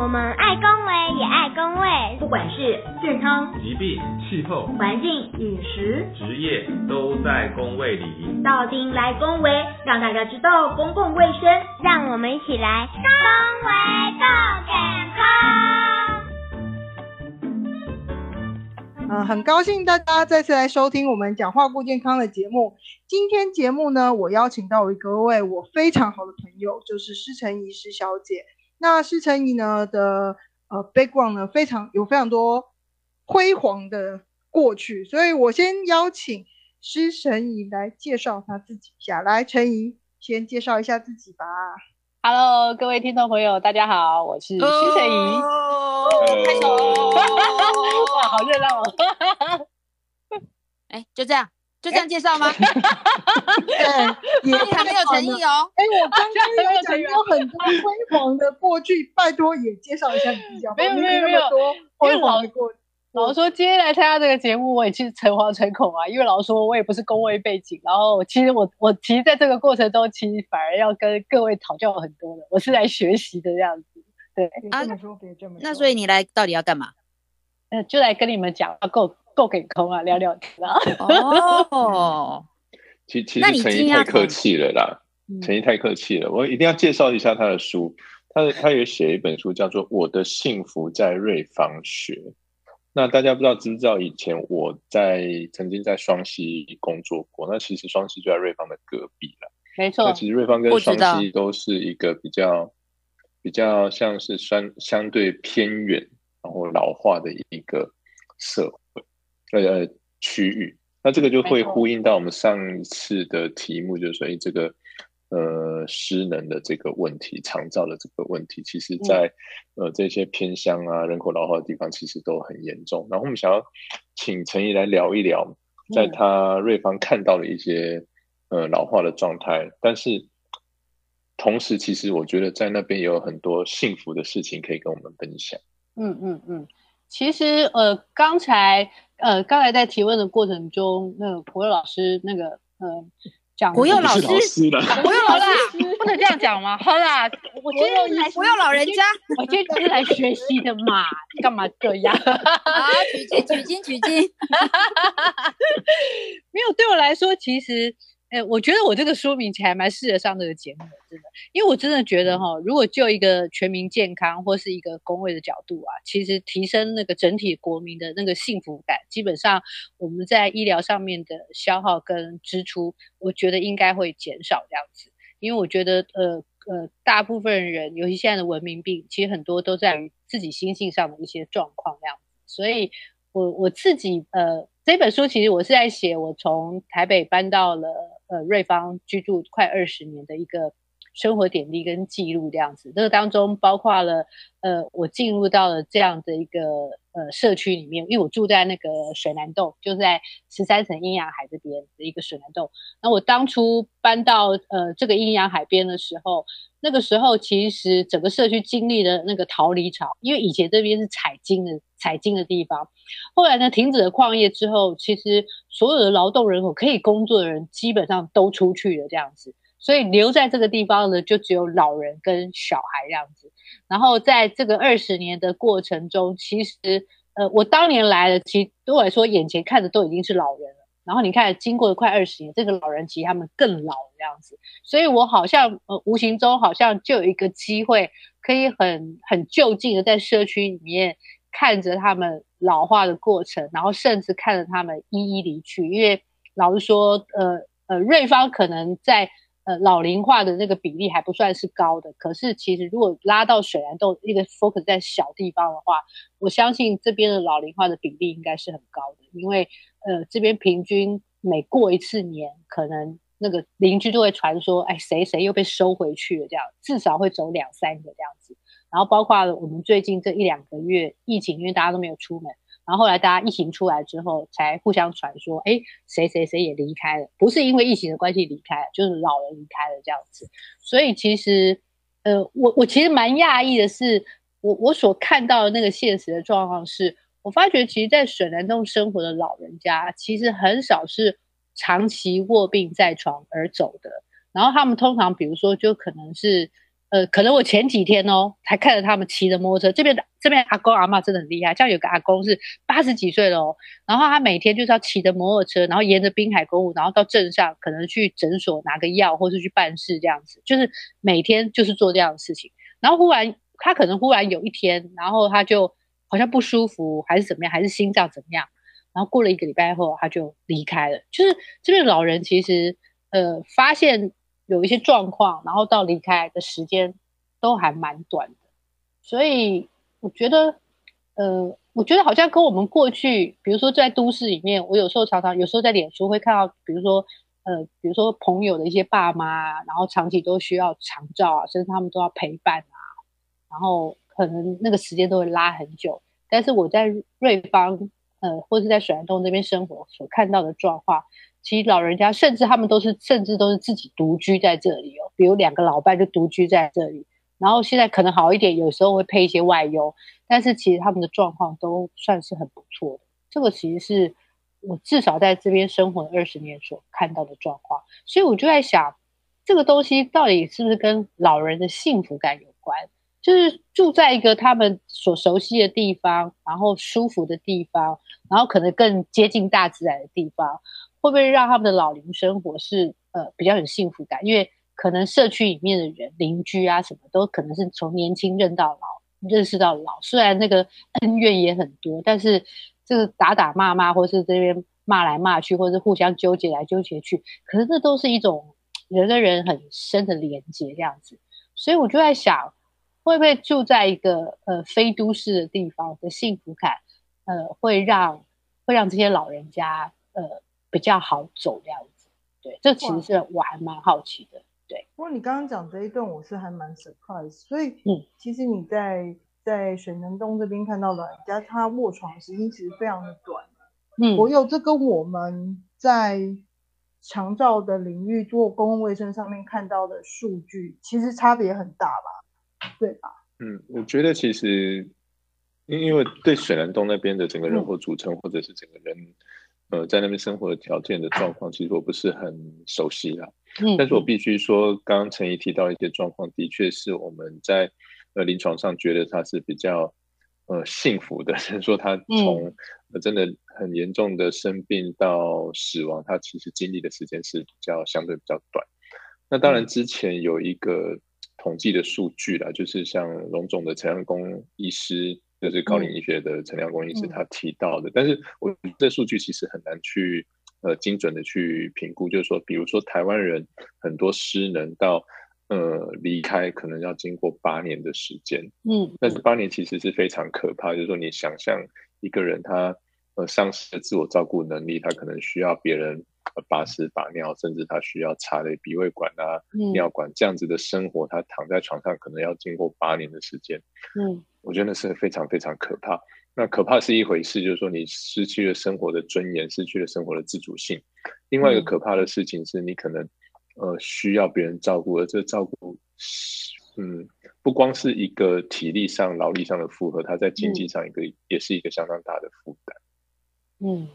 我们爱公卫也爱公卫，不管是健康、疾病、气候、环境、饮食、职业，都在公卫里。到丁来公卫，让大家知道公共卫生，让我们一起来公卫更健康。嗯，很高兴大家再次来收听我们讲话顾健康的节目。今天节目呢，我邀请到一个位我非常好的朋友，就是施成怡施小姐。那施成怡呢的呃 background 呢非常有非常多辉煌的过去，所以我先邀请施成怡来介绍他自己一下。来，陈怡先介绍一下自己吧。Hello，各位听众朋友，大家好，我是施成怡。开手，哇，好热闹哦！哎，就这样。就这样介绍吗？对，也还没有诚意哦。哎，我刚 刚有讲有很多辉煌的过去，拜托也介绍一下自己。没有没有没有，辉煌的过去。老实说，今天来参加这个节目，我也其实诚惶诚恐啊，因为老实说，我也不是工位背景。然后，其实我我其实在这个过程中，其实反而要跟各位讨教很多的。我是来学习的这样子。对，啊，这么说别这么说。那所以你来到底要干嘛？呃，就来跟你们讲够。够给空啊，聊聊天啊。哦，其其实陈毅太客气了啦，陈毅太客气了。我一定要介绍一下他的书，他他也写一本书叫做《我的幸福在瑞芳学》。那大家不知道知不知道，以前我在曾经在双溪工作过。那其实双溪就在瑞芳的隔壁了，没错。那其实瑞芳跟双溪都是一个比较比较像是相相对偏远，然后老化的一个社会。呃，区域，那这个就会呼应到我们上一次的题目，就是说，哎，这个呃失能的这个问题，肠照的这个问题，其实在呃这些偏乡啊、人口老化的地方，其实都很严重。然后我们想要请陈怡来聊一聊，在他瑞芳看到的一些呃老化的状态，但是同时，其实我觉得在那边也有很多幸福的事情可以跟我们分享。嗯嗯嗯，其实呃刚才。呃，刚才在提问的过程中，那个国佑老师那个呃讲国佑老师，国佑老师不能这样讲吗？好啦，我今天来国佑老人家，我今天就是来学习的嘛，干嘛这样？啊，取经取经取经，没有对我来说，其实。哎，我觉得我这个说明其实还蛮适合上这个节目的，真的，因为我真的觉得哈，如果就一个全民健康或是一个公卫的角度啊，其实提升那个整体国民的那个幸福感，基本上我们在医疗上面的消耗跟支出，我觉得应该会减少这样子。因为我觉得，呃呃，大部分人，尤其现在的文明病，其实很多都在于自己心性上的一些状况这样子。所以，我我自己呃，这本书其实我是在写我从台北搬到了。呃，瑞芳居住快二十年的一个生活点滴跟记录这样子，这个当中包括了呃，我进入到了这样的一个呃社区里面，因为我住在那个水南洞，就在十三层阴阳海这边的一个水南洞。那我当初搬到呃这个阴阳海边的时候，那个时候其实整个社区经历了那个逃离潮，因为以前这边是采金的。采金的地方，后来呢，停止了矿业之后，其实所有的劳动人口可以工作的人基本上都出去了，这样子，所以留在这个地方呢，就只有老人跟小孩这样子。然后在这个二十年的过程中，其实呃，我当年来的，其实对我来说，眼前看的都已经是老人了。然后你看，经过了快二十年，这个老人其实他们更老这样子，所以我好像呃，无形中好像就有一个机会，可以很很就近的在社区里面。看着他们老化的过程，然后甚至看着他们一一离去。因为老实说，呃呃，瑞芳可能在呃老龄化的那个比例还不算是高的。可是其实如果拉到水南洞一个 focus 在小地方的话，我相信这边的老龄化的比例应该是很高的。因为呃这边平均每过一次年，可能那个邻居就会传说，哎谁谁又被收回去了，这样至少会走两三个这样子。然后包括我们最近这一两个月疫情，因为大家都没有出门，然后后来大家疫情出来之后，才互相传说，哎，谁谁谁也离开了，不是因为疫情的关系离开，就是老人离开了这样子。所以其实，呃，我我其实蛮讶异的是，我我所看到的那个现实的状况是，我发觉其实，在水南洞生活的老人家，其实很少是长期卧病在床而走的，然后他们通常，比如说，就可能是。呃，可能我前几天哦，才看着他们骑着摩托车，这边的这边阿公阿嬷真的很厉害，像有个阿公是八十几岁了哦，然后他每天就是要骑着摩托车，然后沿着滨海公路，然后到镇上，可能去诊所拿个药，或是去办事这样子，就是每天就是做这样的事情。然后忽然他可能忽然有一天，然后他就好像不舒服，还是怎么样，还是心脏怎么样，然后过了一个礼拜后，他就离开了。就是这边老人其实呃发现。有一些状况，然后到离开的时间都还蛮短的，所以我觉得，呃，我觉得好像跟我们过去，比如说在都市里面，我有时候常常有时候在脸书会看到，比如说，呃，比如说朋友的一些爸妈，然后长期都需要长照啊，甚至他们都要陪伴啊，然后可能那个时间都会拉很久。但是我在瑞芳，呃，或是在水南洞这边生活所看到的状况。其实老人家甚至他们都是，甚至都是自己独居在这里哦。比如两个老伴就独居在这里，然后现在可能好一点，有时候会配一些外佣，但是其实他们的状况都算是很不错的。这个其实是我至少在这边生活二十年所看到的状况，所以我就在想，这个东西到底是不是跟老人的幸福感有关？就是住在一个他们所熟悉的地方，然后舒服的地方，然后可能更接近大自然的地方。会不会让他们的老龄生活是呃比较有幸福感？因为可能社区里面的人邻居啊什么都可能是从年轻认到老，认识到老。虽然那个 恩怨也很多，但是这个打打骂骂，或是这边骂来骂去，或是互相纠结来纠结去，可是这都是一种人跟人很深的连接这样子。所以我就在想，会不会住在一个呃非都市的地方的幸福感，呃会让会让这些老人家呃。比较好走这样子，对，这其实是我还蛮好奇的，对。不过你刚刚讲这一段，我是还蛮 surprise，所以，嗯，其实你在在水南东这边看到老人家，他卧床时间其实非常的短，嗯，我有这跟我们在长照的领域做公共卫生上面看到的数据，其实差别很大吧，对吧？嗯，我觉得其实，因因为对水南东那边的整个人口组成，或者是整个人。呃，在那边生活的条件的状况，其实我不是很熟悉啦。嗯，但是我必须说，刚刚陈怡提到一些状况，的确是我们在呃临床上觉得他是比较呃幸福的。就是说，他从真的很严重的生病到死亡，他其实经历的时间是比较相对比较短。那当然，之前有一个统计的数据啦，就是像龙总的陈阳公医师。就是高龄医学的陈良公医师他提到的，但是我这数据其实很难去呃精准的去评估，就是说，比如说台湾人很多失能到呃离开，可能要经过八年的时间，嗯，但是八年其实是非常可怕，就是说你想象一个人他呃丧失了自我照顾能力，他可能需要别人把屎把尿，甚至他需要插的鼻胃管啊、尿管这样子的生活，他躺在床上可能要经过八年的时间，嗯。我觉得那是非常非常可怕。那可怕是一回事，就是说你失去了生活的尊严，失去了生活的自主性。另外一个可怕的事情是你可能呃需要别人照顾，而这个照顾，嗯，不光是一个体力上、劳力上的负荷，它在经济上一个也是一个相当大的负担。嗯，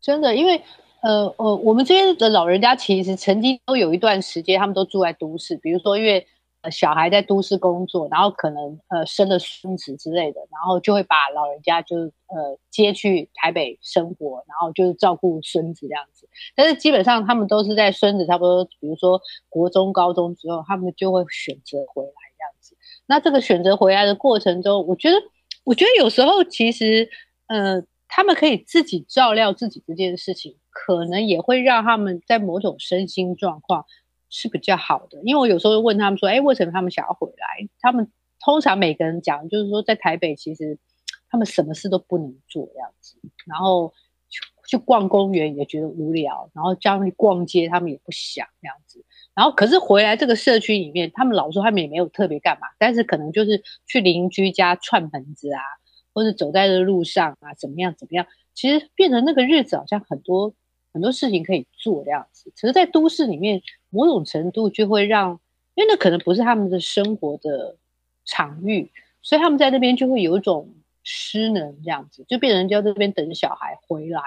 真的，因为呃呃，我们这边的老人家其实曾经都有一段时间，他们都住在都市，比如说因为。小孩在都市工作，然后可能呃生了孙子之类的，然后就会把老人家就呃接去台北生活，然后就是照顾孙子这样子。但是基本上他们都是在孙子差不多，比如说国中、高中之后，他们就会选择回来这样子。那这个选择回来的过程中，我觉得，我觉得有时候其实呃他们可以自己照料自己这件事情，可能也会让他们在某种身心状况。是比较好的，因为我有时候问他们说：“哎，为什么他们想要回来？”他们通常每个人讲，就是说在台北其实他们什么事都不能做这样子，然后去去逛公园也觉得无聊，然后叫他们逛街他们也不想这样子。然后可是回来这个社区里面，他们老说他们也没有特别干嘛，但是可能就是去邻居家串门子啊，或者走在的路上啊，怎么样怎么样，其实变成那个日子好像很多。很多事情可以做这样子，其实，在都市里面，某种程度就会让，因为那可能不是他们的生活的场域，所以他们在那边就会有一种失能这样子，就变成要这边等小孩回来，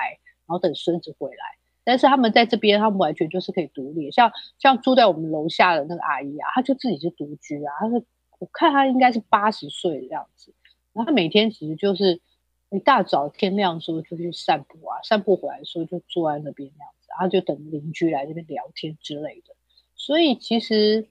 然后等孙子回来。但是他们在这边，他们完全就是可以独立。像像住在我们楼下的那个阿姨啊，她就自己是独居啊，她是我看她应该是八十岁的样子，然后他每天其实就是一大早天亮的时候就去散步啊，散步回来的时候就坐在那边那样子，然后就等邻居来这边聊天之类的。所以其实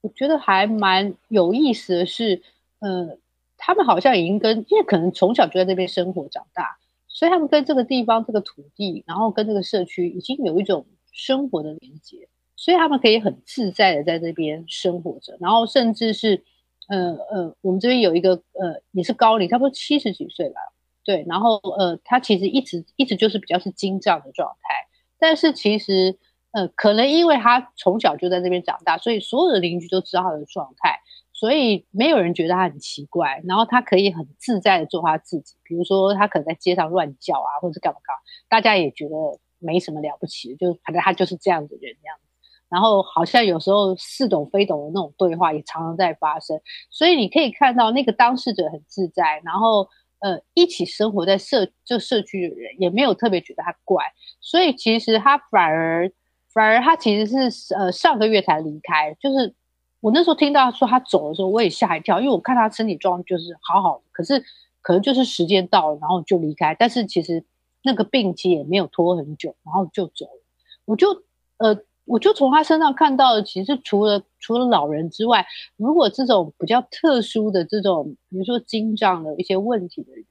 我觉得还蛮有意思的是，呃，他们好像已经跟，因为可能从小就在这边生活长大，所以他们跟这个地方、这个土地，然后跟这个社区已经有一种生活的连接，所以他们可以很自在的在这边生活着，然后甚至是，呃呃，我们这边有一个呃也是高龄，差不多七十几岁吧，对，然后呃他其实一直一直就是比较是精障的状态，但是其实。呃，可能因为他从小就在这边长大，所以所有的邻居都知道他的状态，所以没有人觉得他很奇怪。然后他可以很自在的做他自己，比如说他可能在街上乱叫啊，或者是干嘛干嘛，大家也觉得没什么了不起的，就反正他就是这样的人样子。然后好像有时候似懂非懂的那种对话也常常在发生，所以你可以看到那个当事者很自在，然后呃一起生活在社就社区的人也没有特别觉得他怪，所以其实他反而。反而他其实是呃上个月才离开，就是我那时候听到说他走的时候，我也吓一跳，因为我看他身体状况就是好好的，可是可能就是时间到了，然后就离开。但是其实那个病期也没有拖很久，然后就走了。我就呃我就从他身上看到，其实除了除了老人之外，如果这种比较特殊的这种，比如说经障的一些问题的人，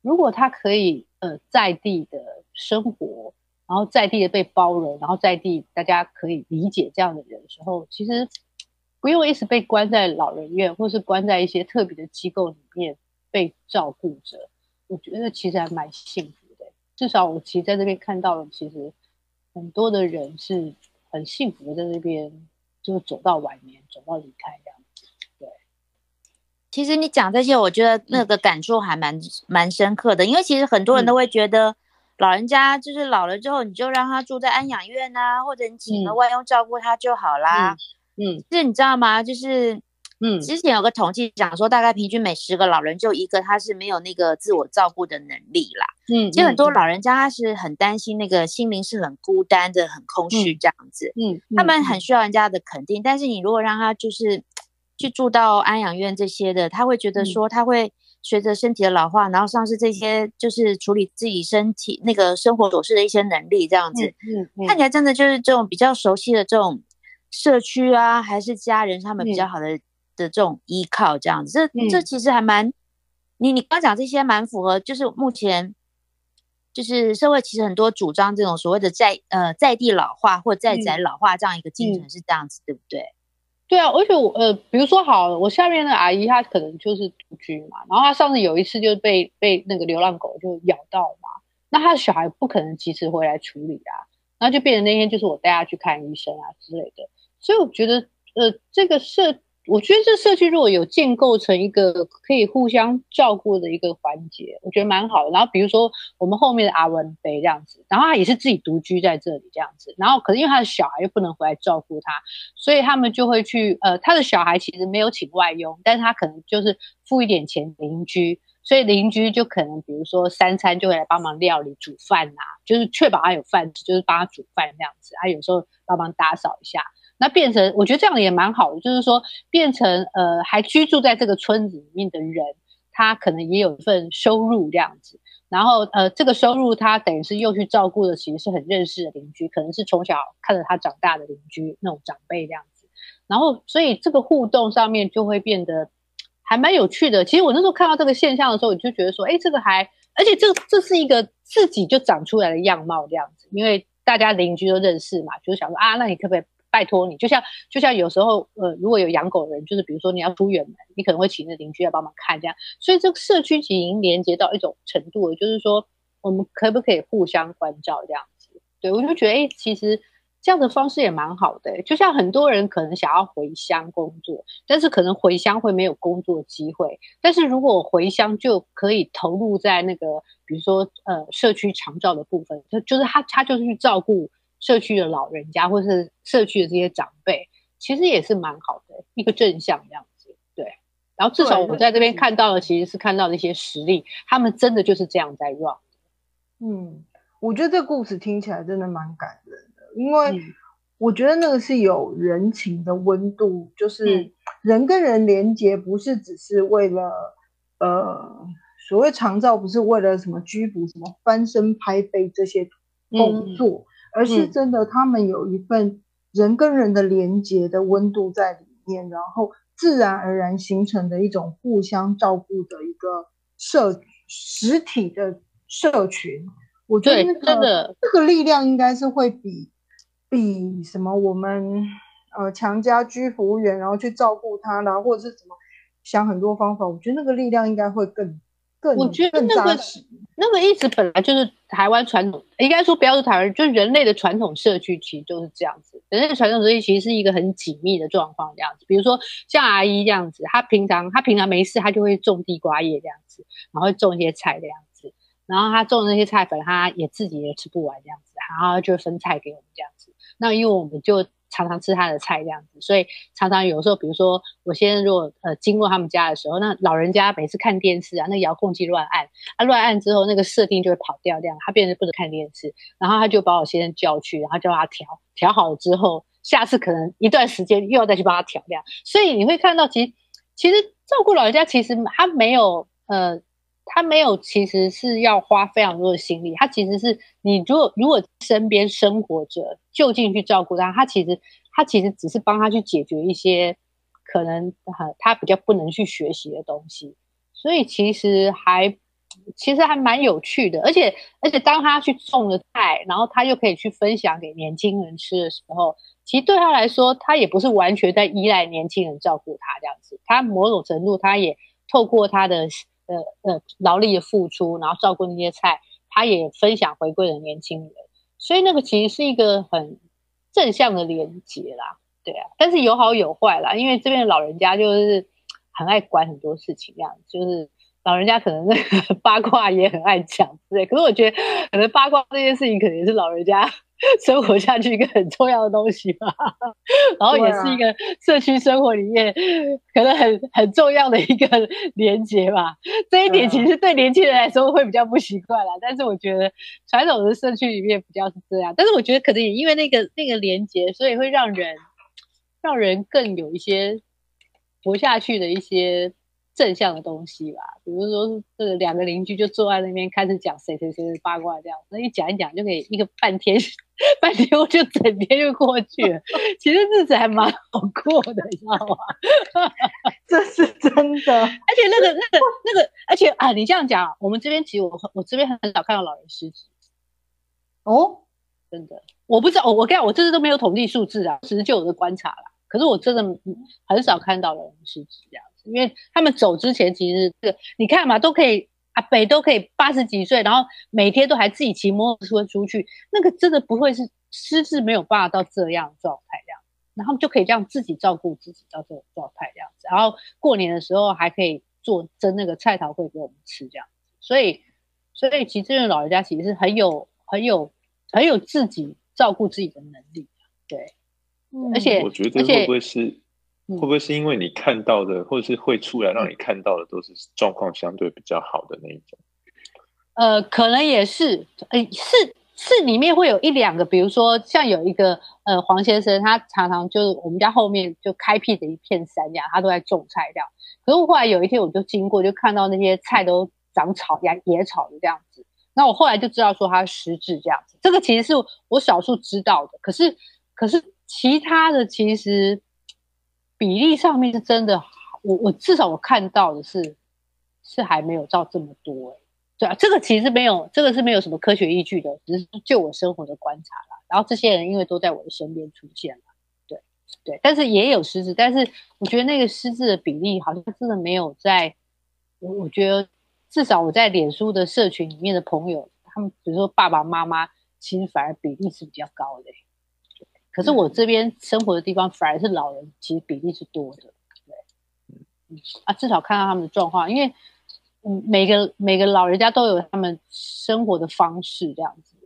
如果他可以呃在地的生活。然后在地的被包容，然后在地大家可以理解这样的人的时候，其实不用一直被关在老人院，或是关在一些特别的机构里面被照顾着。我觉得其实还蛮幸福的。至少我其实在这边看到了，其实很多的人是很幸福的，在这边就是走到晚年，走到离开这样子。对，其实你讲这些，我觉得那个感触还蛮蛮深刻的，因为其实很多人都会觉得。老人家就是老了之后，你就让他住在安养院啊，或者你请个外佣照顾他就好啦。嗯，是你知道吗？就是，嗯，之前有个统计讲说，大概平均每十个老人就一个他是没有那个自我照顾的能力啦。嗯，其实很多老人家他是很担心那个心灵是很孤单的、很空虚这样子。嗯，他们很需要人家的肯定，但是你如果让他就是去住到安养院这些的，他会觉得说他会。随着身体的老化，然后丧失这些就是处理自己身体那个生活琐事的一些能力，这样子，嗯，看起来真的就是这种比较熟悉的这种社区啊，还是家人他们比较好的的这种依靠，这样子，这这其实还蛮，你你刚讲这些蛮符合，就是目前就是社会其实很多主张这种所谓的在呃在地老化或在宅老化这样一个进程是这样子，对不对？对啊，而且我呃，比如说好，我下面的阿姨她可能就是独居嘛，然后她上次有一次就被被那个流浪狗就咬到嘛，那她的小孩不可能及时回来处理啊，然后就变成那天就是我带她去看医生啊之类的，所以我觉得呃，这个社。我觉得这社区如果有建构成一个可以互相照顾的一个环节，我觉得蛮好的。然后比如说我们后面的阿文杯这样子，然后他也是自己独居在这里这样子，然后可是因为他的小孩又不能回来照顾他，所以他们就会去呃，他的小孩其实没有请外佣，但是他可能就是付一点钱邻居，所以邻居就可能比如说三餐就会来帮忙料理煮饭呐，就是确保他有饭吃，就是帮他煮饭这样子，他有时候帮忙打扫一下。那变成，我觉得这样也蛮好的，就是说变成呃，还居住在这个村子里面的人，他可能也有一份收入这样子。然后呃，这个收入他等于是又去照顾的，其实是很认识的邻居，可能是从小看着他长大的邻居那种长辈这样子。然后所以这个互动上面就会变得还蛮有趣的。其实我那时候看到这个现象的时候，我就觉得说，哎，这个还，而且这这是一个自己就长出来的样貌这样子，因为大家邻居都认识嘛，就是想说啊，那你可不可以？拜托你，就像就像有时候，呃，如果有养狗人，就是比如说你要出远门，你可能会请那邻居来帮忙看，这样。所以这个社区已经连接到一种程度了，就是说我们可不可以互相关照这样子？对我就觉得，哎，其实这样的方式也蛮好的。就像很多人可能想要回乡工作，但是可能回乡会没有工作机会。但是如果回乡就可以投入在那个，比如说呃社区长照的部分，就就是他他就是去照顾。社区的老人家，或是社区的这些长辈，其实也是蛮好的一个正向这样子。对，然后至少我在这边看到的，其实是看到的一些实例，他们真的就是这样在 run。嗯，我觉得这故事听起来真的蛮感人的，因为我觉得那个是有人情的温度，就是人跟人连接，不是只是为了呃所谓长照，不是为了什么拘捕、什么翻身拍背这些工作，而是真的他们有一份人跟人的连接的温度在里面，然后自然而然形成的一种互相照顾的一个社实体的社群。我觉得那个这个力量应该是会比比什么我们呃强加居服务员，然后去照顾他啦，或者是什么想很多方法。我觉得那个力量应该会更更我觉得那个那个一直本来就是台湾传统，应该说不要说台湾，就是人类的传统社区其实就是这样子。人类的传统社区其实是一个很紧密的状况，这样子。比如说像阿姨这样子，她平常她平常没事，她就会种地瓜叶这样子，然后种一些菜这样子。然后她种的那些菜粉，她也自己也吃不完这样子，然后就分菜给我们这样子。那因为我们就常常吃他的菜这样子，所以常常有时候，比如说我先如果呃经过他们家的时候，那老人家每次看电视啊，那遥控器乱按，他乱按之后，那个设定就会跑掉，这样他变成不能看电视。然后他就把我先生叫去，然后叫他调调好了之后，下次可能一段时间又要再去帮他调这样。所以你会看到，其实其实照顾老人家，其实他没有呃。他没有，其实是要花非常多的心力。他其实是你如果如果身边生活着，就近去照顾他，他其实他其实只是帮他去解决一些可能他比较不能去学习的东西。所以其实还其实还蛮有趣的。而且而且当他去种了菜，然后他又可以去分享给年轻人吃的时候，其实对他来说，他也不是完全在依赖年轻人照顾他这样子。他某种程度，他也透过他的。呃呃，劳力的付出，然后照顾那些菜，他也分享回归的年轻人，所以那个其实是一个很正向的连接啦，对啊，但是有好有坏啦，因为这边的老人家就是很爱管很多事情，这样就是老人家可能那个 八卦也很爱讲，对，可是我觉得可能八卦这件事情，可能也是老人家。生活下去一个很重要的东西吧，然后也是一个社区生活里面可能很很重要的一个连接吧。这一点其实对年轻人来说会比较不习惯啦，但是我觉得传统的社区里面比较是这样。但是我觉得可能也因为那个那个连接，所以会让人让人更有一些活下去的一些。正向的东西吧，比如说这个两个邻居就坐在那边开始讲谁谁谁的八卦，这样那一讲一讲就可以一个半天，半天我就整天就过去了。其实日子还蛮好过的，你知道吗？这是真的。而且那个那个那个，而且啊，你这样讲，我们这边其实我我这边很少看到老人失职。哦，真的，我不知道，我我跟你讲，我这次都没有统计数字啊，只是就我的观察啦。可是我真的很少看到老人失职这样。因为他们走之前，其实这个你看嘛，都可以阿北都可以八十几岁，然后每天都还自己骑摩托车出去，那个真的不会是失智没有办法到这样状态这样，然后就可以这样自己照顾自己到这种状态这样子，然后过年的时候还可以做蒸那个菜桃会给我们吃这样，所以所以其实这个老人家其实是很有很有很有自己照顾自己的能力，对，而且我觉得会不会是？会不会是因为你看到的，或者是会出来让你看到的，都是状况相对比较好的那一种？呃，可能也是，诶，是是里面会有一两个，比如说像有一个呃黄先生，他常常就是我们家后面就开辟的一片山这样，他都在种菜这样。可是后来有一天我就经过，就看到那些菜都长草野野草的这样子。那我后来就知道说他失智这样子，这个其实是我少数知道的。可是可是其他的其实。比例上面是真的，我我至少我看到的是，是还没有到这么多，对啊，这个其实没有，这个是没有什么科学依据的，只是就我生活的观察啦。然后这些人因为都在我的身边出现了，对对，但是也有失智，但是我觉得那个失智的比例好像真的没有在，我我觉得至少我在脸书的社群里面的朋友，他们比如说爸爸妈妈，其实反而比例是比较高的。可是我这边生活的地方反而是老人，其实比例是多的，对，嗯啊，至少看到他们的状况，因为嗯，每个每个老人家都有他们生活的方式这样子，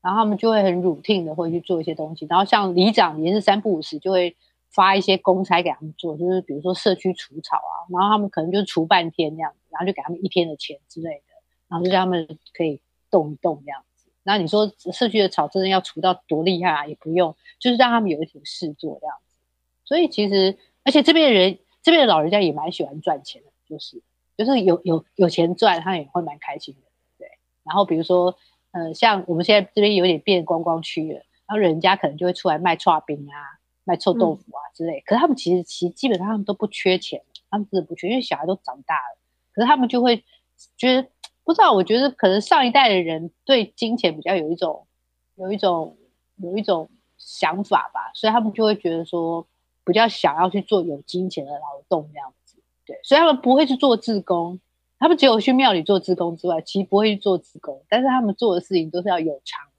然后他们就会很 routine 的会去做一些东西，然后像里长也是三不五时就会发一些公差给他们做，就是比如说社区除草啊，然后他们可能就除半天这样子，然后就给他们一天的钱之类的，然后就让他们可以动一动这样子，那你说社区的草真的要除到多厉害啊？也不用，就是让他们有一点事做这样子。所以其实，而且这边的人，这边的老人家也蛮喜欢赚钱的，就是就是有有有钱赚，他也会蛮开心的。对，然后比如说，呃，像我们现在这边有点变观光区了，然后人家可能就会出来卖串冰啊、卖臭豆腐啊之类。可是他们其实其实基本上他们都不缺钱，他们真的不缺，因为小孩都长大了。可是他们就会觉得。不知道，我觉得可能上一代的人对金钱比较有一种、有一种、有一种想法吧，所以他们就会觉得说比较想要去做有金钱的劳动这样子。对，所以他们不会去做自工，他们只有去庙里做自工之外，其实不会去做自工，但是他们做的事情都是要有偿。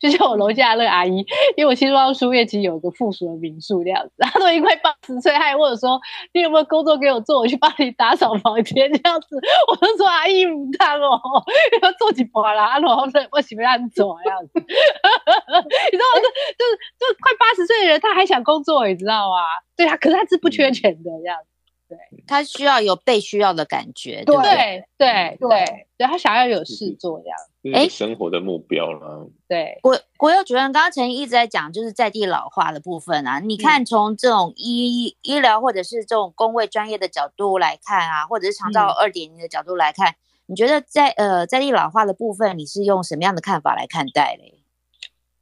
就像我楼下那个阿姨，因为我新庄书院其实有个附属的民宿这样子，她都已经快八十岁，她还问我说：“你有没有工作给我做？我去帮你打扫房间这样子。”我就说：“阿姨唔当哦，要做几把啦，然后说我喜欢让做这样子。”你知道，就就是就快八十岁的人，他还想工作，你知道吗？对啊，可是他是不缺钱的这样子。对他需要有被需要的感觉，对对对对对，他想要有事做这样，哎，生活的目标了。对，国国有主任刚刚陈一直在讲，就是在地老化的部分啊。你看，从这种医医疗或者是这种工位专业的角度来看啊，或者是长照二点零的角度来看，你觉得在呃在地老化的部分，你是用什么样的看法来看待嘞？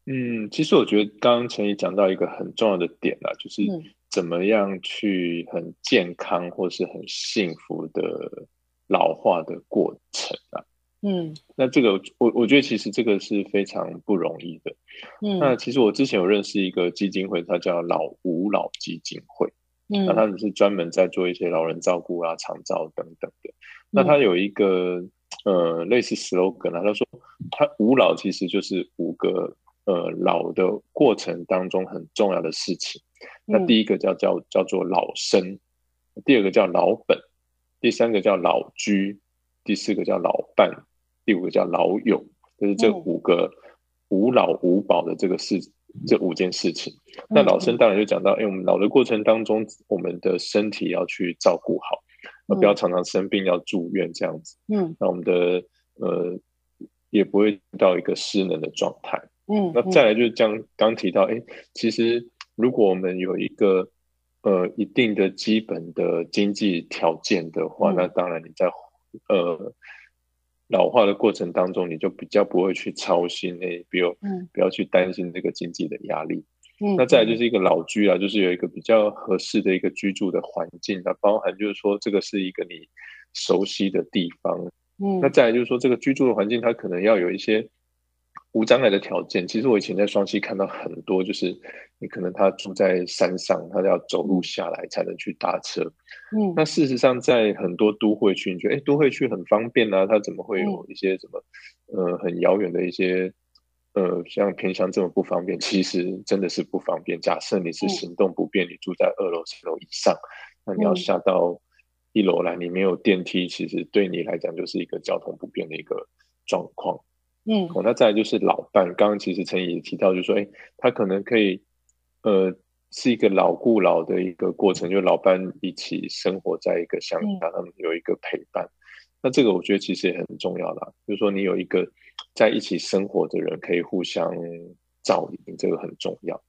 嗯，其实我觉得刚刚陈怡讲到一个很重要的点啊，就是。怎么样去很健康或是很幸福的老化的过程啊？嗯，那这个我我觉得其实这个是非常不容易的。嗯，那其实我之前有认识一个基金会，它叫老吾老基金会。嗯，那他们是专门在做一些老人照顾啊、长照等等的。那他有一个呃类似 slogan 啊，他说他五老其实就是五个呃老的过程当中很重要的事情。那第一个叫叫叫做老生，第二个叫老本，第三个叫老居，第四个叫老伴，第五个叫老友，就是这五个无老无宝的这个事，这五件事情。那老生当然就讲到，哎，我们老的过程当中，我们的身体要去照顾好，不要常常生病要住院这样子。嗯，那我们的呃也不会到一个失能的状态。嗯，那再来就是将刚提到，哎，其实。如果我们有一个呃一定的基本的经济条件的话，那当然你在呃老化的过程当中，你就比较不会去操心诶，比如不要去担心这个经济的压力。嗯，那再来就是一个老居啊，就是有一个比较合适的一个居住的环境，那包含就是说这个是一个你熟悉的地方。嗯，那再来就是说这个居住的环境，它可能要有一些。无障碍的条件，其实我以前在双溪看到很多，就是你可能他住在山上，他要走路下来才能去搭车。嗯，那事实上在很多都会区，你觉得哎，都会区很方便啊，他怎么会有一些什么呃很遥远的一些呃像偏乡这么不方便？其实真的是不方便。假设你是行动不便，你住在二楼、三楼以上，那你要下到一楼来，你没有电梯，其实对你来讲就是一个交通不便的一个状况。嗯，哦，那再来就是老伴，刚刚其实陈也提到，就是说，哎，他可能可以，呃，是一个老固老的一个过程，就老伴一起生活在一个乡下，他们有一个陪伴，那这个我觉得其实也很重要啦，就是说你有一个在一起生活的人可以互相照应，这个很重要。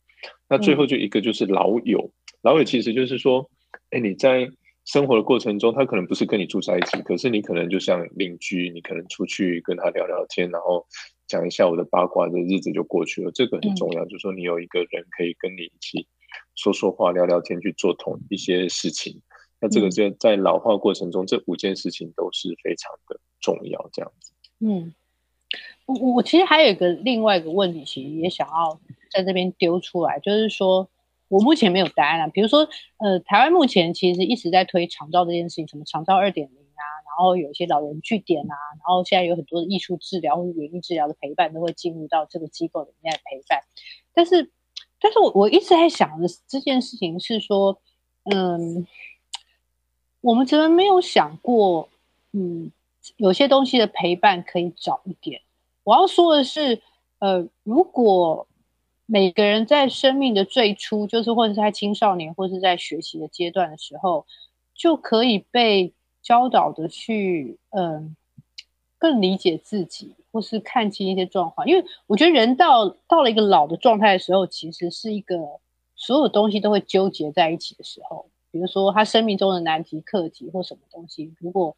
那最后就一个就是老友，老友其实就是说，哎，你在。生活的过程中，他可能不是跟你住在一起，可是你可能就像邻居，你可能出去跟他聊聊天，然后讲一下我的八卦，这日子就过去了。这个很重要，就是说你有一个人可以跟你一起说说话、聊聊天，去做同一些事情。那这个就在老化过程中，这五件事情都是非常的重要。这样子，嗯，我我其实还有一个另外一个问题，其实也想要在这边丢出来，就是说。我目前没有答案啊。比如说，呃，台湾目前其实一直在推长照这件事情，什么长照二点零啊，然后有一些老人据点啊，然后现在有很多的艺术治疗或园艺治疗的陪伴都会进入到这个机构里面来陪伴。但是，但是我我一直在想的这件事情是说，嗯，我们怎么没有想过，嗯，有些东西的陪伴可以早一点。我要说的是，呃，如果每个人在生命的最初，就是或者在青少年，或是在学习的阶段的时候，就可以被教导的去，嗯，更理解自己，或是看清一些状况。因为我觉得人到到了一个老的状态的时候，其实是一个所有东西都会纠结在一起的时候。比如说他生命中的难题、课题或什么东西，如果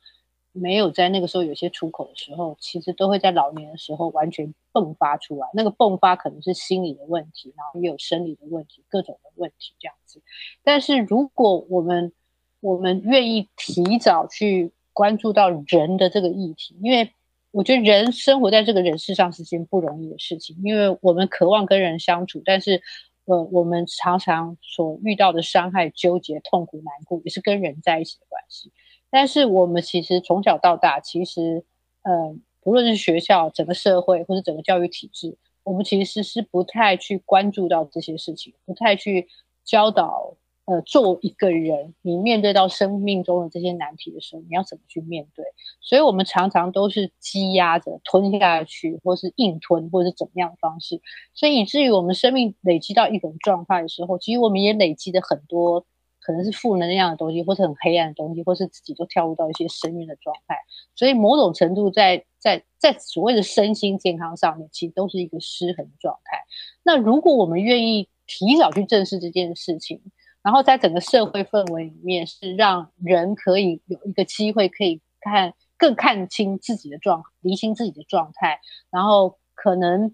没有在那个时候有些出口的时候，其实都会在老年的时候完全迸发出来。那个迸发可能是心理的问题，然后也有生理的问题，各种的问题这样子。但是如果我们我们愿意提早去关注到人的这个议题，因为我觉得人生活在这个人世上是件不容易的事情，因为我们渴望跟人相处，但是呃，我们常常所遇到的伤害、纠结、痛苦、难过，也是跟人在一起的关系。但是我们其实从小到大，其实，呃，不论是学校、整个社会或者整个教育体制，我们其实是不太去关注到这些事情，不太去教导，呃，做一个人，你面对到生命中的这些难题的时候，你要怎么去面对？所以我们常常都是积压着吞下去，或是硬吞，或者是怎么样的方式，所以以至于我们生命累积到一种状态的时候，其实我们也累积了很多。可能是负能量的东西，或是很黑暗的东西，或是自己都跳入到一些深渊的状态，所以某种程度在在在所谓的身心健康上面，其实都是一个失衡状态。那如果我们愿意提早去正视这件事情，然后在整个社会氛围里面，是让人可以有一个机会可以看更看清自己的状，厘清自己的状态，然后可能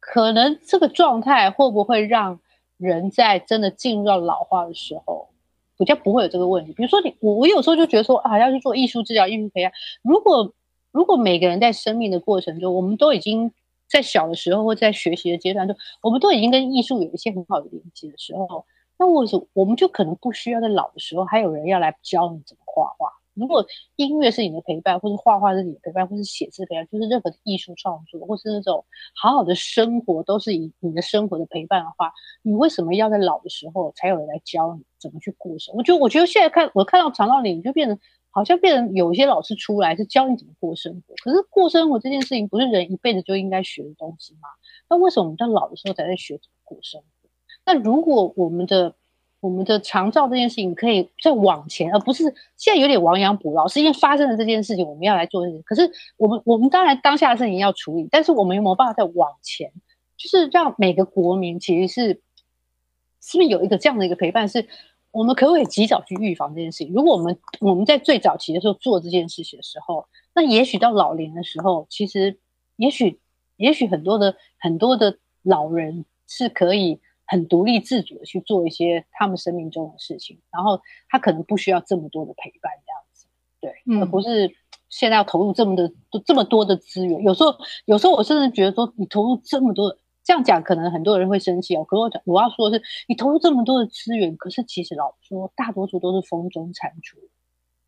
可能这个状态会不会让？人在真的进入到老化的时候，比较不会有这个问题。比如说，你我我有时候就觉得说啊，要去做艺术治疗、艺术培养。如果如果每个人在生命的过程中，我们都已经在小的时候或在学习的阶段中，我们都已经跟艺术有一些很好的连接的时候，那我我们就可能不需要在老的时候还有人要来教你怎么画画。如果音乐是你的陪伴，或者画画是你的陪伴，或是写字陪伴，就是任何的艺术创作，或是那种好好的生活，都是以你的生活的陪伴的话，你为什么要在老的时候才有人来教你怎么去过生？我觉得，我觉得现在看我看到长道理，你就变成好像变成有一些老师出来是教你怎么过生活。可是过生活这件事情，不是人一辈子就应该学的东西吗？那为什么我们在老的时候才在学怎么过生活？那如果我们的我们的长照这件事情可以再往前，而不是现在有点亡羊补牢，是因为发生了这件事情，我们要来做这件事。可是我们我们当然当下的事情要处理，但是我们有没有办法再往前，就是让每个国民其实是是不是有一个这样的一个陪伴，是我们可不可以及早去预防这件事情？如果我们我们在最早期的时候做这件事情的时候，那也许到老年的时候，其实也许也许很多的很多的老人是可以。很独立自主的去做一些他们生命中的事情，然后他可能不需要这么多的陪伴，这样子，对，而不是现在要投入这么的这么多的资源。有时候，有时候我甚至觉得说，你投入这么多，这样讲可能很多人会生气哦。可我讲，我要说的是，你投入这么多的资源，可是其实老说，大多数都是风中残烛，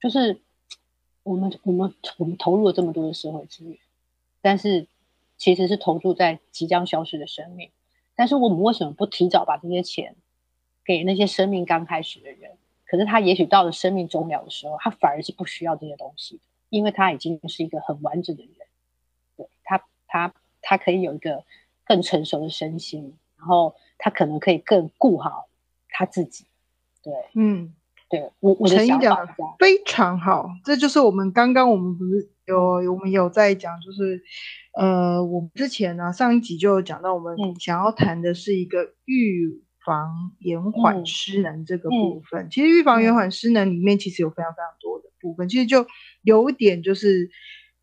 就是我们我们我们投入了这么多的社会资源，但是其实是投注在即将消失的生命。但是我们为什么不提早把这些钱给那些生命刚开始的人？可是他也许到了生命终了的时候，他反而是不需要这些东西的，因为他已经是一个很完整的人。对他，他他可以有一个更成熟的身心，然后他可能可以更顾好他自己。对，嗯，对我我的想法非常好，这就是我们刚刚我们不是有我们有在讲，就是。呃，我们之前呢，上一集就有讲到，我们想要谈的是一个预防延缓失能这个部分。其实预防延缓失能里面，其实有非常非常多的部分。其实就有一点就是，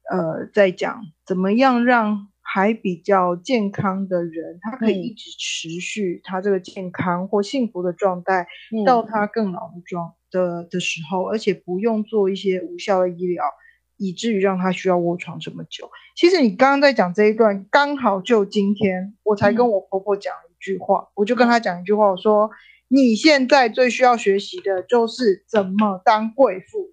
呃，在讲怎么样让还比较健康的人，他可以一直持续他这个健康或幸福的状态，到他更老的状的的时候，而且不用做一些无效的医疗。以至于让他需要卧床这么久。其实你刚刚在讲这一段，刚好就今天我才跟我婆婆讲一句话，我就跟她讲一句话，我说你现在最需要学习的就是怎么当贵妇。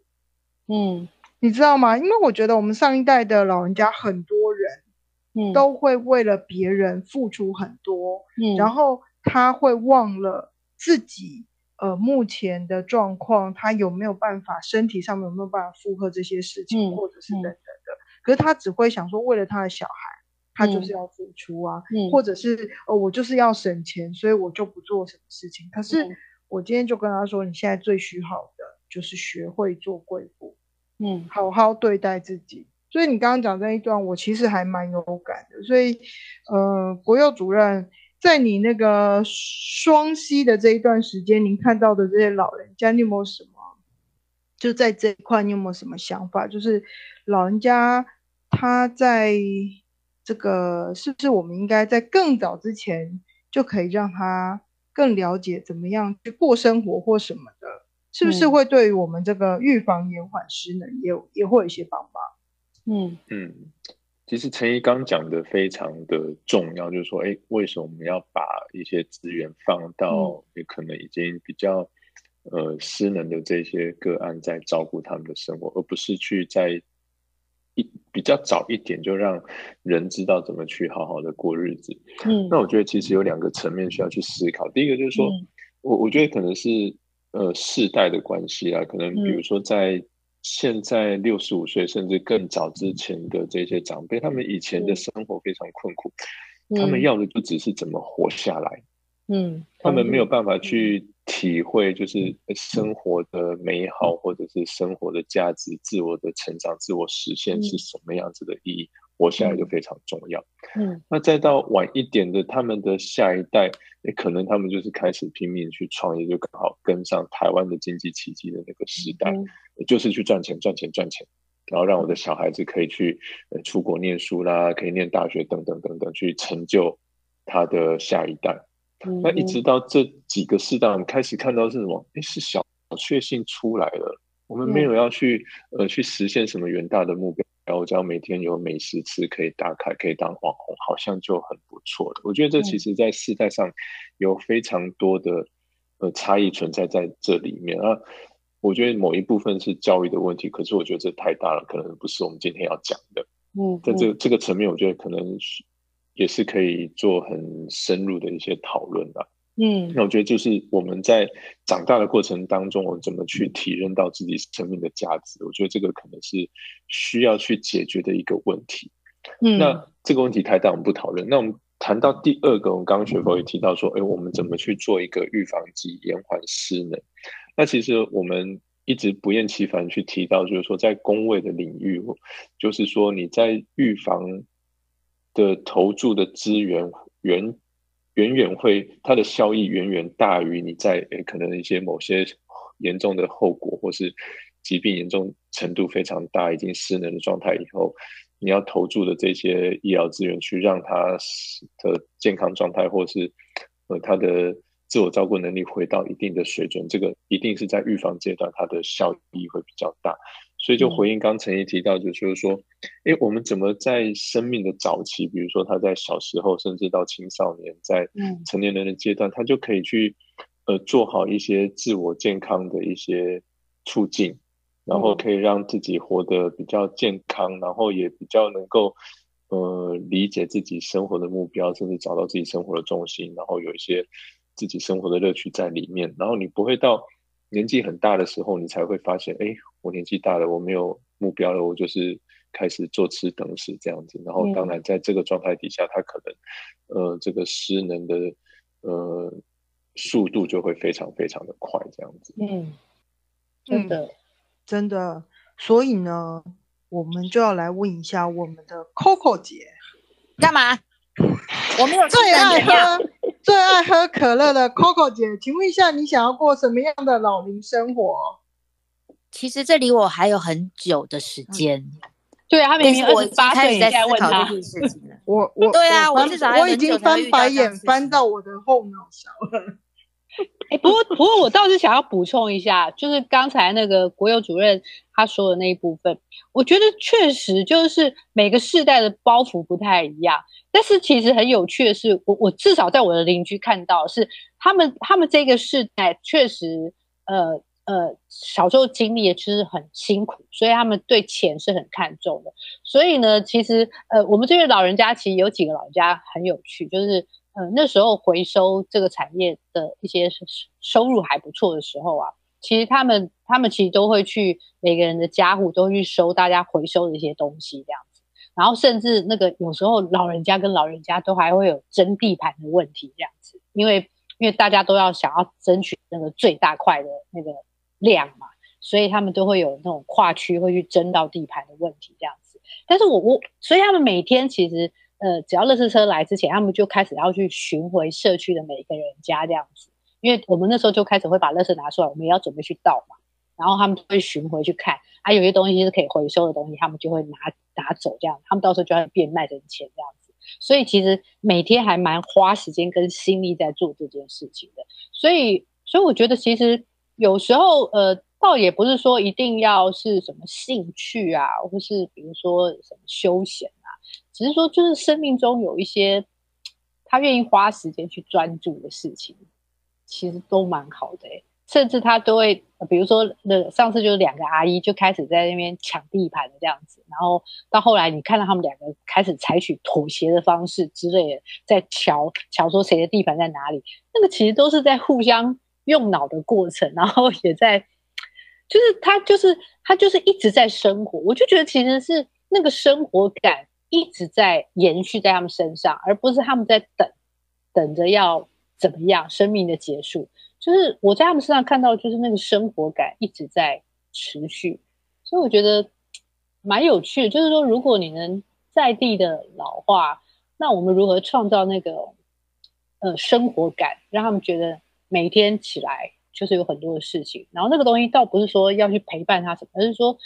嗯，你知道吗？因为我觉得我们上一代的老人家很多人，嗯，都会为了别人付出很多，嗯，然后他会忘了自己。呃，目前的状况，他有没有办法，身体上面有没有办法负荷这些事情，或者是等等的？可是他只会想说，为了他的小孩，他就是要付出啊，或者是呃，我就是要省钱，所以我就不做什么事情。可是我今天就跟他说，你现在最需要的就是学会做贵妇，嗯，好好对待自己，所以你刚刚讲这一段，我其实还蛮有感的。所以，呃，国佑主任，在你那个双溪的这一段时间，您看到的这些老人家，你有没有什么？就在这一块，你有没有什么想法？就是老人家他在这个，是不是我们应该在更早之前就可以让他更了解怎么样去过生活或什么的？是不是会对于我们这个预防延缓失能也有也会有一些帮忙？嗯嗯，其实陈怡刚讲的非常的重要，就是说，哎，为什么我们要把一些资源放到也可能已经比较呃失能的这些个案，在照顾他们的生活，而不是去在一比较早一点就让人知道怎么去好好的过日子。嗯，那我觉得其实有两个层面需要去思考。第一个就是说，我我觉得可能是呃世代的关系啊，可能比如说在。现在六十五岁甚至更早之前的这些长辈，他们以前的生活非常困苦，他们要的就只是怎么活下来。嗯，他们没有办法去体会，就是生活的美好，或者是生活的价值、自我的成长、自我实现是什么样子的意义，活下来就非常重要。嗯，那再到晚一点的，他们的下一代，也可能他们就是开始拼命去创业，就刚好跟上台湾的经济奇迹的那个时代。就是去赚钱、赚钱、赚钱，然后让我的小孩子可以去呃出国念书啦，可以念大学等等等等，去成就他的下一代。那一直到这几个世代，我们开始看到是什么？哎，是小确幸出来了。我们没有要去呃去实现什么远大的目标，然后只要每天有美食吃，可以打卡，可以当网红，好像就很不错了。我觉得这其实在世代上有非常多的呃差异存在在这里面啊。我觉得某一部分是教育的问题，可是我觉得这太大了，可能不是我们今天要讲的。嗯，在这这个层面，我觉得可能是也是可以做很深入的一些讨论的。嗯，那我觉得就是我们在长大的过程当中，我们怎么去体认到自己生命的价值？我觉得这个可能是需要去解决的一个问题。嗯，那这个问题太大，我们不讨论。那我们谈到第二个，我们刚刚学佛也提到说，哎，我们怎么去做一个预防及延缓失能？那其实我们一直不厌其烦去提到，就是说在工位的领域，就是说你在预防的投注的资源远远远会它的效益远远大于你在诶可能一些某些严重的后果或是疾病严重程度非常大已经失能的状态以后，你要投注的这些医疗资源去让他的健康状态或是呃他的。自我照顾能力回到一定的水准，这个一定是在预防阶段，它的效益会比较大。所以就回应刚陈毅提到，就是说，哎，我们怎么在生命的早期，比如说他在小时候，甚至到青少年，在成年人的阶段，他就可以去呃做好一些自我健康的一些促进，然后可以让自己活得比较健康，然后也比较能够呃理解自己生活的目标，甚至找到自己生活的重心，然后有一些。自己生活的乐趣在里面，然后你不会到年纪很大的时候，你才会发现，哎，我年纪大了，我没有目标了，我就是开始坐吃等死这样子。然后，当然在这个状态底下，他可能，呃，这个失能的，呃，速度就会非常非常的快，这样子。嗯，真的，真的。所以呢，我们就要来问一下我们的 Coco 姐，干嘛？我没有最爱喝最爱喝可乐的 Coco 姐，请问一下，你想要过什么样的老龄生活？其实这离我还有很久的时间。对啊他明明二十八岁，在在问他。我我对啊，我至少我已经翻白眼翻到我的后脑勺了。哎，不过不过我倒是想要补充一下，就是刚才那个国有主任他说的那一部分，我觉得确实就是每个世代的包袱不太一样。但是其实很有趣的是，我我至少在我的邻居看到是他们他们这个世代确实呃呃小时候经历的其实很辛苦，所以他们对钱是很看重的。所以呢，其实呃我们这些老人家其实有几个老人家很有趣，就是呃那时候回收这个产业的一些收入还不错的时候啊，其实他们他们其实都会去每个人的家户都去收大家回收的一些东西这样子。然后甚至那个有时候老人家跟老人家都还会有争地盘的问题这样子，因为因为大家都要想要争取那个最大块的那个量嘛，所以他们都会有那种跨区会去争到地盘的问题这样子。但是我我所以他们每天其实呃，只要垃圾车来之前，他们就开始要去巡回社区的每一个人家这样子，因为我们那时候就开始会把垃圾拿出来，我们也要准备去倒嘛，然后他们就会巡回去看，啊，有些东西是可以回收的东西，他们就会拿拿走这样，他们到时候就要变卖成钱这样子，所以其实每天还蛮花时间跟心力在做这件事情的，所以所以我觉得其实有时候呃。倒也不是说一定要是什么兴趣啊，或是比如说什么休闲啊，只是说就是生命中有一些他愿意花时间去专注的事情，其实都蛮好的甚至他都会，比如说那上次就是两个阿姨就开始在那边抢地盘的这样子，然后到后来你看到他们两个开始采取妥协的方式之类的，在瞧瞧说谁的地盘在哪里，那个其实都是在互相用脑的过程，然后也在。就是他，就是他，就是一直在生活。我就觉得其实是那个生活感一直在延续在他们身上，而不是他们在等，等着要怎么样生命的结束。就是我在他们身上看到，就是那个生活感一直在持续。所以我觉得蛮有趣的。就是说，如果你能在地的老化，那我们如何创造那个呃生活感，让他们觉得每天起来。就是有很多的事情，然后那个东西倒不是说要去陪伴他什么，而是说，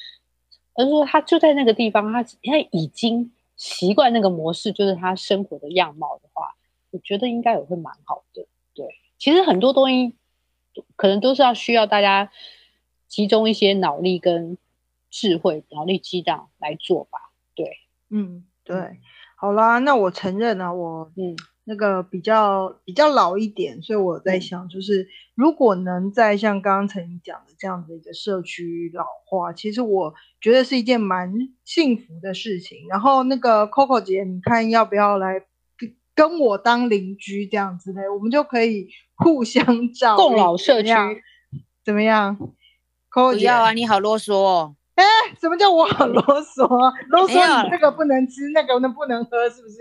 而是说他就在那个地方，他他已经习惯那个模式，就是他生活的样貌的话，我觉得应该也会蛮好的。对，其实很多东西可能都是要需要大家集中一些脑力跟智慧、脑力激荡来做吧。对，嗯，对，好啦，那我承认啊，我嗯。那个比较比较老一点，所以我在想，就是如果能在像刚刚陈怡讲的这样子一个社区老化，其实我觉得是一件蛮幸福的事情。然后那个 Coco 姐，你看要不要来跟跟我当邻居这样子的，我们就可以互相 照共老社区，怎么样？Coco 姐，不要啊，你好啰嗦哦。哎，什么叫我很啰嗦？啰嗦，你这个不能吃，那个能不能喝？是不是？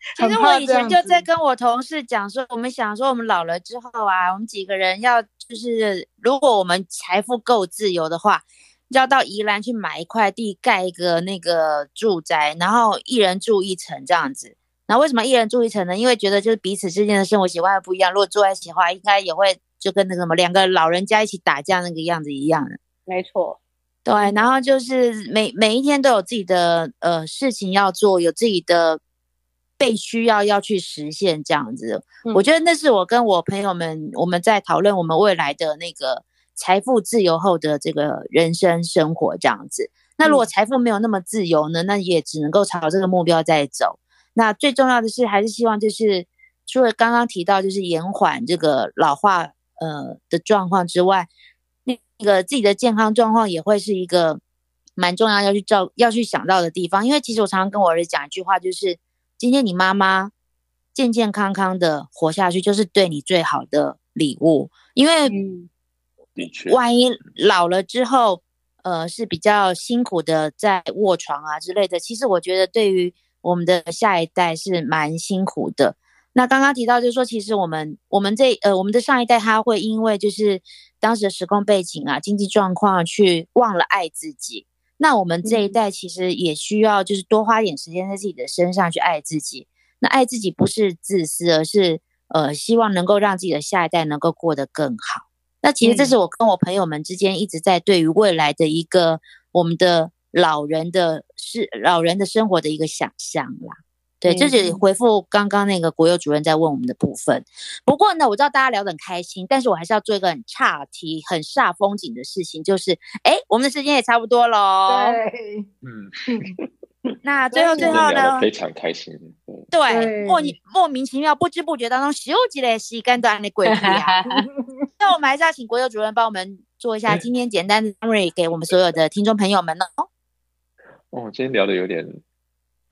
其实我以前就在跟我同事讲说，我们想说，我们老了之后啊，我们几个人要就是，如果我们财富够自由的话，要到宜兰去买一块地，盖一个那个住宅，然后一人住一层这样子。那为什么一人住一层呢？因为觉得就是彼此之间的生活习惯不一样，如果住在一起的话，应该也会就跟那个什么两个老人家一起打架那个样子一样的。没错。对，然后就是每每一天都有自己的呃事情要做，有自己的被需要要去实现这样子。我觉得那是我跟我朋友们我们在讨论我们未来的那个财富自由后的这个人生生活这样子。那如果财富没有那么自由呢，那也只能够朝这个目标在走。那最重要的是，还是希望就是除了刚刚提到就是延缓这个老化呃的状况之外。那个自己的健康状况也会是一个蛮重要要去照要去想到的地方，因为其实我常常跟我儿子讲一句话，就是今天你妈妈健健康康的活下去，就是对你最好的礼物。因为万一老了之后，呃，是比较辛苦的在卧床啊之类的，其实我觉得对于我们的下一代是蛮辛苦的。那刚刚提到就是说，其实我们我们这呃我们的上一代他会因为就是当时的时空背景啊、经济状况去忘了爱自己。那我们这一代其实也需要就是多花点时间在自己的身上去爱自己。那爱自己不是自私，而是呃希望能够让自己的下一代能够过得更好。那其实这是我跟我朋友们之间一直在对于未来的一个我们的老人的是老人的生活的一个想象啦。对，就是回复刚刚那个国有主任在问我们的部分。不过呢，我知道大家聊得很开心，但是我还是要做一个很差题、很煞风景的事情，就是，哎，我们的时间也差不多喽。对，嗯，那最后最后呢？非常开心。对，莫莫名其妙、不知不觉当中，休息了时间都安的过去啊。那我们还是要请国有主任帮我们做一下今天简单的 summary 给我们所有的听众朋友们哦。哦，今天聊的有点。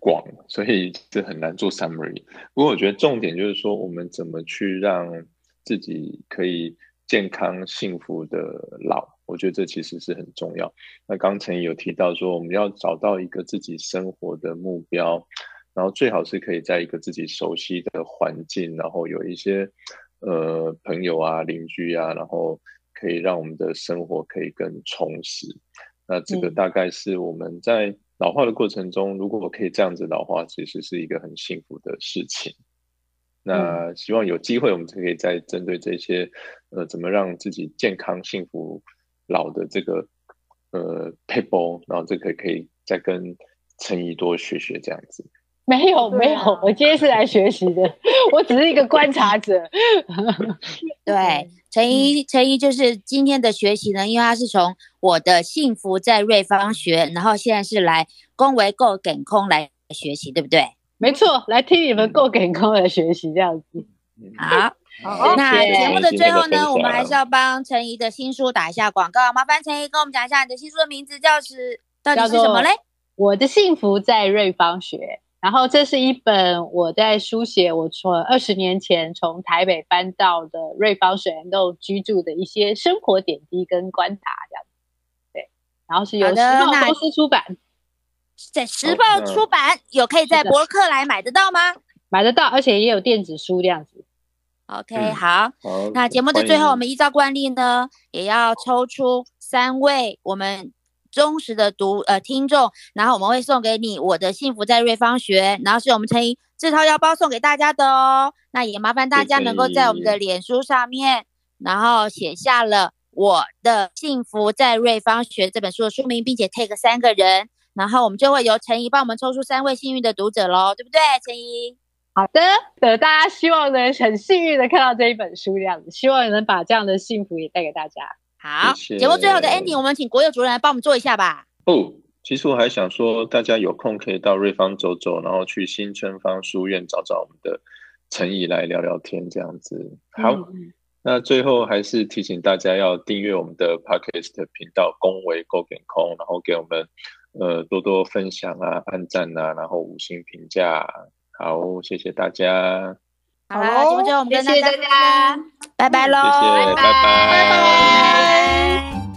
广，所以这很难做 summary。不过我觉得重点就是说，我们怎么去让自己可以健康幸福的老，我觉得这其实是很重要。那刚才有提到说，我们要找到一个自己生活的目标，然后最好是可以在一个自己熟悉的环境，然后有一些呃朋友啊、邻居啊，然后可以让我们的生活可以更充实。那这个大概是我们在。老化的过程中，如果我可以这样子老化，其实是一个很幸福的事情。那希望有机会，我们就可以再针对这些，呃，怎么让自己健康幸福老的这个呃 people，然后这个可以再跟陈怡多学学这样子。没有没有，我今天是来学习的，我只是一个观察者。对，陈怡陈怡就是今天的学习呢，因为他是从我的幸福在瑞芳学，然后现在是来恭维够梗空来学习，对不对？没错，来听你们够梗空来学习这样子。好，那节目的最后呢，我们还是要帮陈怡的新书打一下广告，麻烦陈怡跟我们讲一下你的新书的名字叫是到底是什么嘞？我的幸福在瑞芳学。然后这是一本我在书写我从二十年前从台北搬到的瑞芳水帘洞居住的一些生活点滴跟观察，这样对。然后是由时报公司出版，在时报出版有可以在博客来买得到吗？买得到，而且也有电子书这样子。OK，好。那节目的最后，我们依照惯例呢，也要抽出三位我们。忠实的读呃听众，然后我们会送给你我的幸福在瑞芳学，然后是我们陈怡自掏腰包送给大家的哦。那也麻烦大家能够在我们的脸书上面，然后写下了我的幸福在瑞芳学这本书的书名，并且 take 三个人，然后我们就会由陈怡帮我们抽出三位幸运的读者喽，对不对？陈怡，好的，的大家希望能很幸运的看到这一本书这样子，希望能把这样的幸福也带给大家。好，节目最后的 ending，我们请国有主任来帮我们做一下吧。哦，其实我还想说，大家有空可以到瑞芳走走，然后去新春芳书院找找我们的陈怡来聊聊天，这样子。好，那最后还是提醒大家要订阅我们的 podcast 频道“恭维够点空”，然后给我们呃多多分享啊、按赞啊，然后五星评价。好，谢谢大家。好了，节目最后我们跟大家拜拜喽，谢谢，拜拜，拜拜。